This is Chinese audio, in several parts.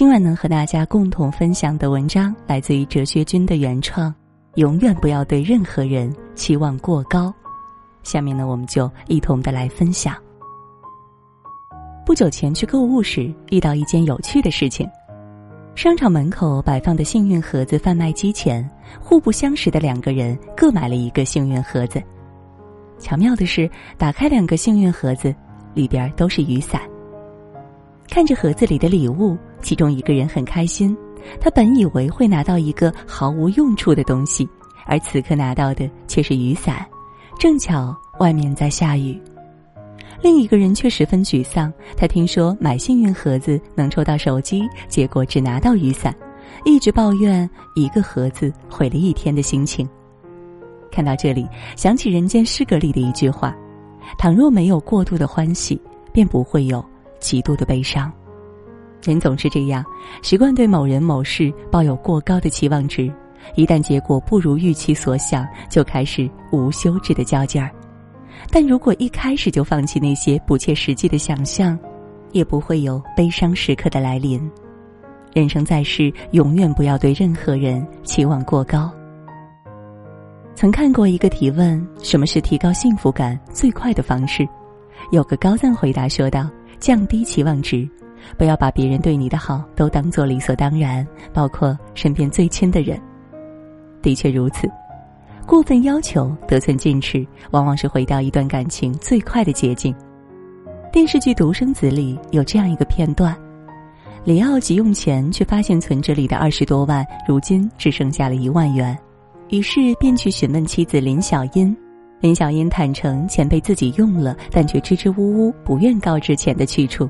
今晚能和大家共同分享的文章来自于哲学君的原创。永远不要对任何人期望过高。下面呢，我们就一同的来分享。不久前去购物时，遇到一件有趣的事情：商场门口摆放的幸运盒子贩卖机前，互不相识的两个人各买了一个幸运盒子。巧妙的是，打开两个幸运盒子，里边都是雨伞。看着盒子里的礼物，其中一个人很开心。他本以为会拿到一个毫无用处的东西，而此刻拿到的却是雨伞，正巧外面在下雨。另一个人却十分沮丧，他听说买幸运盒子能抽到手机，结果只拿到雨伞，一直抱怨一个盒子毁了一天的心情。看到这里，想起人间失格里的一句话：“倘若没有过度的欢喜，便不会有极度的悲伤。”人总是这样，习惯对某人某事抱有过高的期望值，一旦结果不如预期所想，就开始无休止的较劲儿。但如果一开始就放弃那些不切实际的想象，也不会有悲伤时刻的来临。人生在世，永远不要对任何人期望过高。曾看过一个提问：什么是提高幸福感最快的方式？有个高赞回答说道：降低期望值。不要把别人对你的好都当做理所当然，包括身边最亲的人。的确如此，过分要求、得寸进尺，往往是毁掉一段感情最快的捷径。电视剧《独生子》里有这样一个片段：李奥急用钱，却发现存折里的二十多万，如今只剩下了一万元，于是便去询问妻子林小英。林小英坦诚钱被自己用了，但却支支吾吾，不愿告知钱的去处。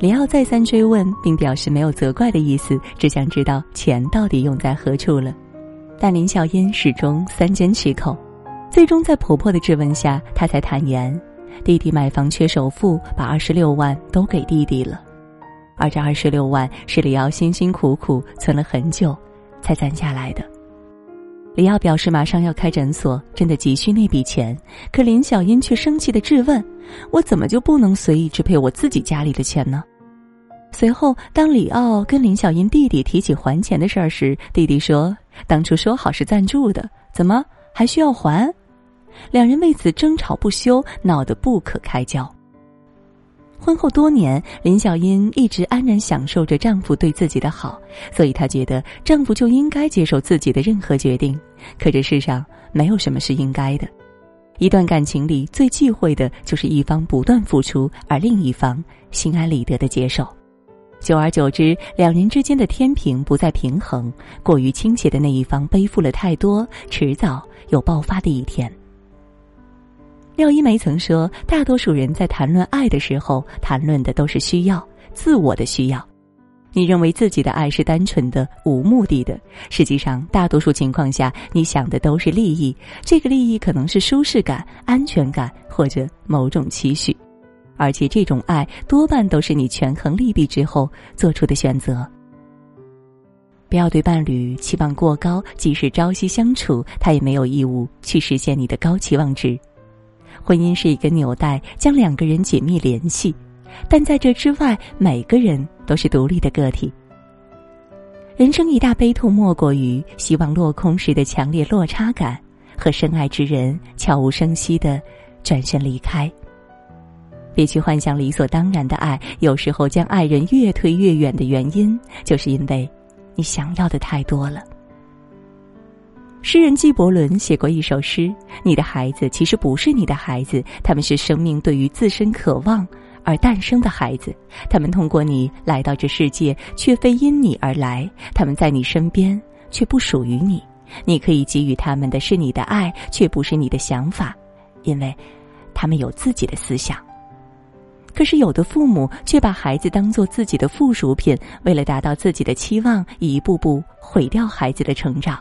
李奥再三追问，并表示没有责怪的意思，只想知道钱到底用在何处了。但林小英始终三缄其口，最终在婆婆的质问下，她才坦言：弟弟买房缺首付，把二十六万都给弟弟了。而这二十六万是李奥辛辛苦苦存了很久才攒下来的。李奥表示马上要开诊所，真的急需那笔钱，可林小英却生气的质问：我怎么就不能随意支配我自己家里的钱呢？随后，当李奥跟林小英弟弟提起还钱的事儿时，弟弟说：“当初说好是赞助的，怎么还需要还？”两人为此争吵不休，闹得不可开交。婚后多年，林小英一直安然享受着丈夫对自己的好，所以她觉得丈夫就应该接受自己的任何决定。可这世上没有什么是应该的，一段感情里最忌讳的就是一方不断付出，而另一方心安理得的接受。久而久之，两人之间的天平不再平衡，过于倾斜的那一方背负了太多，迟早有爆发的一天。廖一梅曾说：“大多数人在谈论爱的时候，谈论的都是需要，自我的需要。你认为自己的爱是单纯的、无目的的，实际上，大多数情况下，你想的都是利益。这个利益可能是舒适感、安全感，或者某种期许。”而且这种爱多半都是你权衡利弊之后做出的选择。不要对伴侣期望过高，即使朝夕相处，他也没有义务去实现你的高期望值。婚姻是一个纽带，将两个人紧密联系，但在这之外，每个人都是独立的个体。人生一大悲痛，莫过于希望落空时的强烈落差感，和深爱之人悄无声息的转身离开。别去幻想理所当然的爱，有时候将爱人越推越远的原因，就是因为你想要的太多了。诗人纪伯伦写过一首诗：“你的孩子其实不是你的孩子，他们是生命对于自身渴望而诞生的孩子。他们通过你来到这世界，却非因你而来。他们在你身边，却不属于你。你可以给予他们的是你的爱，却不是你的想法，因为他们有自己的思想。”可是，有的父母却把孩子当做自己的附属品，为了达到自己的期望，一步步毁掉孩子的成长。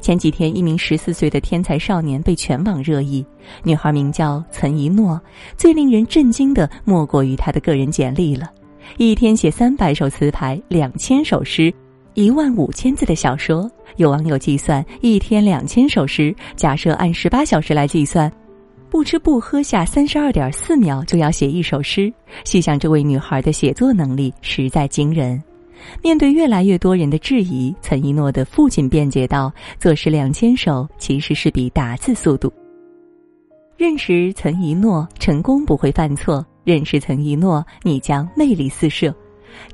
前几天，一名十四岁的天才少年被全网热议，女孩名叫岑一诺。最令人震惊的莫过于她的个人简历了：一天写三百首词牌，两千首诗，一万五千字的小说。有网友计算，一天两千首诗，假设按十八小时来计算。不吃不喝下三十二点四秒就要写一首诗，细想这位女孩的写作能力实在惊人。面对越来越多人的质疑，岑一诺的父亲辩解道：“做事两牵手其实是比打字速度。”认识岑一诺，成功不会犯错；认识岑一诺，你将魅力四射。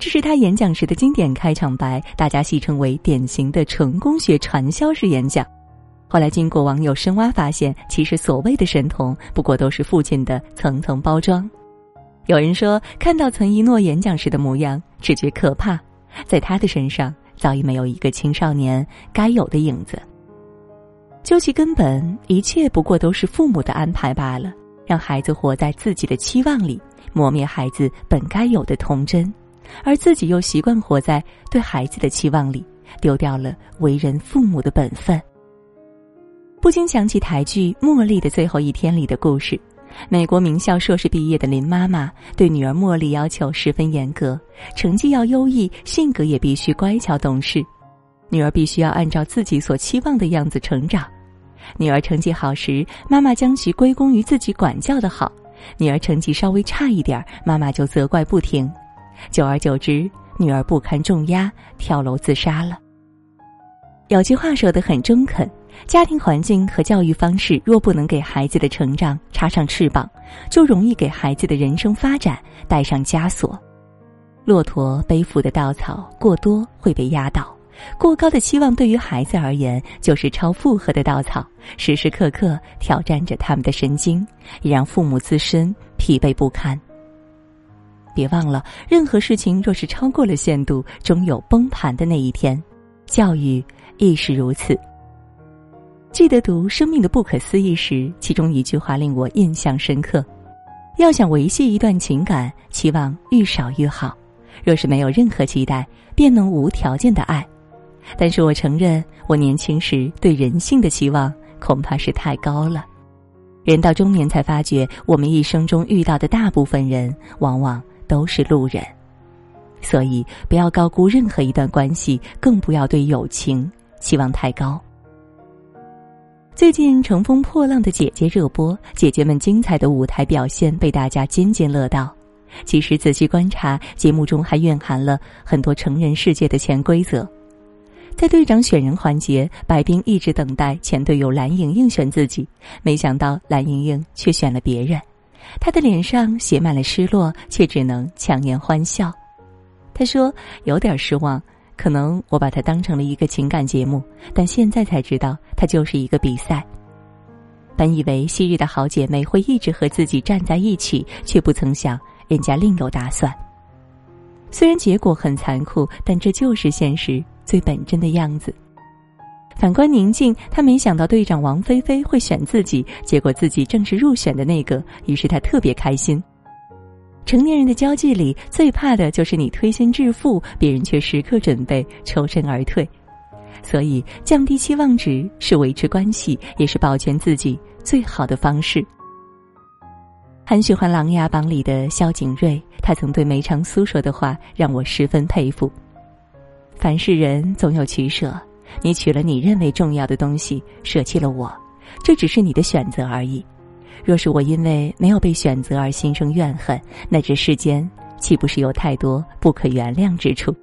这是他演讲时的经典开场白，大家戏称为典型的成功学传销式演讲。后来经过网友深挖，发现其实所谓的神童，不过都是父亲的层层包装。有人说，看到岑一诺演讲时的模样，只觉可怕。在他的身上，早已没有一个青少年该有的影子。究其根本，一切不过都是父母的安排罢了，让孩子活在自己的期望里，磨灭孩子本该有的童真，而自己又习惯活在对孩子的期望里，丢掉了为人父母的本分。不禁想起台剧《茉莉的最后一天》里的故事。美国名校硕士毕业的林妈妈对女儿茉莉要求十分严格，成绩要优异，性格也必须乖巧懂事。女儿必须要按照自己所期望的样子成长。女儿成绩好时，妈妈将其归功于自己管教的好；女儿成绩稍微差一点，妈妈就责怪不停。久而久之，女儿不堪重压，跳楼自杀了。有句话说的很中肯。家庭环境和教育方式若不能给孩子的成长插上翅膀，就容易给孩子的人生发展带上枷锁。骆驼背负的稻草过多会被压倒，过高的期望对于孩子而言就是超负荷的稻草，时时刻刻挑战着他们的神经，也让父母自身疲惫不堪。别忘了，任何事情若是超过了限度，终有崩盘的那一天。教育亦是如此。记得读《生命的不可思议》时，其中一句话令我印象深刻：要想维系一段情感，期望愈少愈好。若是没有任何期待，便能无条件的爱。但是我承认，我年轻时对人性的期望恐怕是太高了。人到中年才发觉，我们一生中遇到的大部分人，往往都是路人。所以，不要高估任何一段关系，更不要对友情期望太高。最近《乘风破浪的姐姐》热播，姐姐们精彩的舞台表现被大家津津乐道。其实仔细观察，节目中还蕴含了很多成人世界的潜规则。在队长选人环节，白冰一直等待前队友蓝莹莹选自己，没想到蓝莹莹却选了别人，她的脸上写满了失落，却只能强颜欢笑。她说：“有点失望。”可能我把它当成了一个情感节目，但现在才知道，它就是一个比赛。本以为昔日的好姐妹会一直和自己站在一起，却不曾想人家另有打算。虽然结果很残酷，但这就是现实最本真的样子。反观宁静，她没想到队长王菲菲会选自己，结果自己正是入选的那个，于是她特别开心。成年人的交际里，最怕的就是你推心置腹，别人却时刻准备抽身而退。所以，降低期望值是维持关系，也是保全自己最好的方式。很喜欢《琅琊榜》里的萧景睿，他曾对梅长苏说的话让我十分佩服：“凡是人总有取舍，你取了你认为重要的东西，舍弃了我，这只是你的选择而已。”若是我因为没有被选择而心生怨恨，那这世间岂不是有太多不可原谅之处？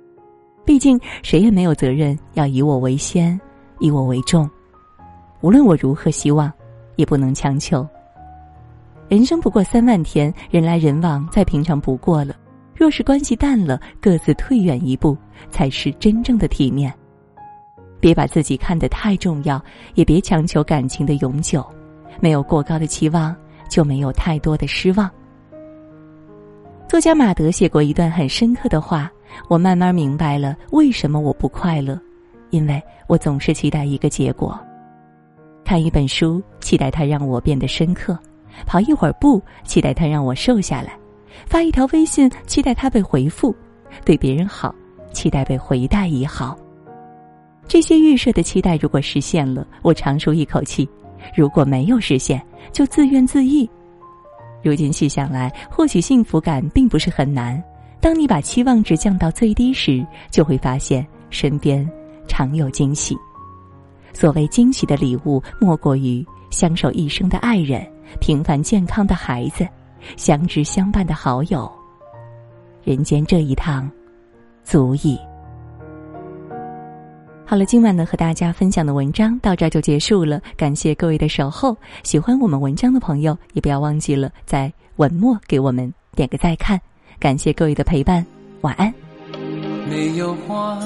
毕竟谁也没有责任要以我为先，以我为重。无论我如何希望，也不能强求。人生不过三万天，人来人往再平常不过了。若是关系淡了，各自退远一步，才是真正的体面。别把自己看得太重要，也别强求感情的永久。没有过高的期望，就没有太多的失望。作家马德写过一段很深刻的话，我慢慢明白了为什么我不快乐，因为我总是期待一个结果。看一本书，期待它让我变得深刻；跑一会儿步，期待它让我瘦下来；发一条微信，期待它被回复；对别人好，期待被回带以好。这些预设的期待如果实现了，我长舒一口气。如果没有实现，就自怨自艾。如今细想来，获取幸福感并不是很难。当你把期望值降到最低时，就会发现身边常有惊喜。所谓惊喜的礼物，莫过于相守一生的爱人、平凡健康的孩子、相知相伴的好友。人间这一趟，足矣。好了，今晚呢和大家分享的文章到这儿就结束了，感谢各位的守候。喜欢我们文章的朋友，也不要忘记了在文末给我们点个再看。感谢各位的陪伴，晚安。没有花，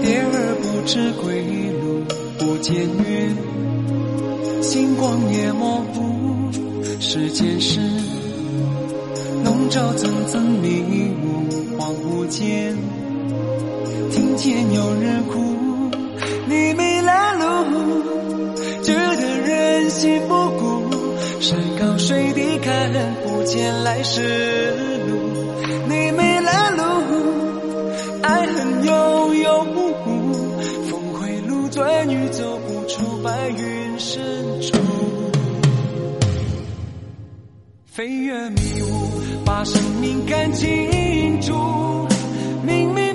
蝶儿不知归路，不见月，星光也模糊。时间是笼罩层层迷雾，恍惚间。听见有人哭，你迷了路，觉得人心不古，山高水低看不见来时路，你迷了路，爱恨悠悠，峰回路转欲走不出白云深处，飞越迷雾，把生命看清楚，明明。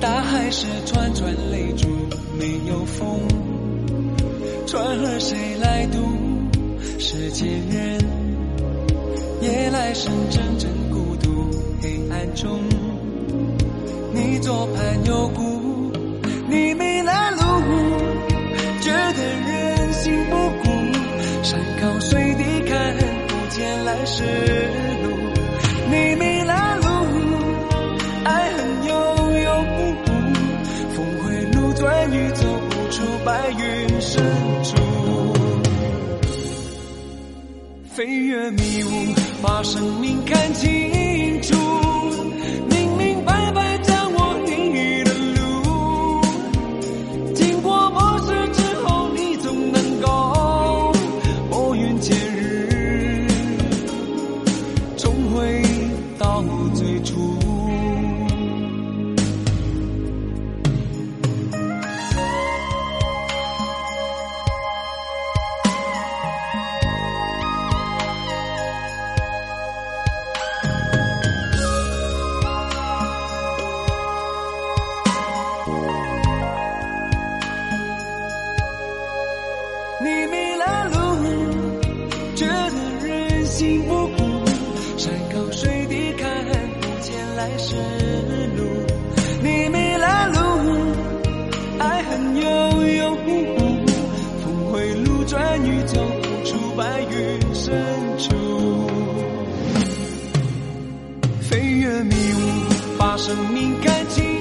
大海是串串泪珠，没有风，船儿谁来渡？世间人，夜来深，阵阵孤独，黑暗中，你左盼右顾，你迷了路，觉得人心不古，山高水低看不见来时深处，飞越迷雾，把生命看清楚。你迷了路，觉得人心不古，山高水低看不见来时路。你迷了路，爱恨悠悠忽忽，峰回路转雨走不出白云深处。飞越迷雾，把生命看清。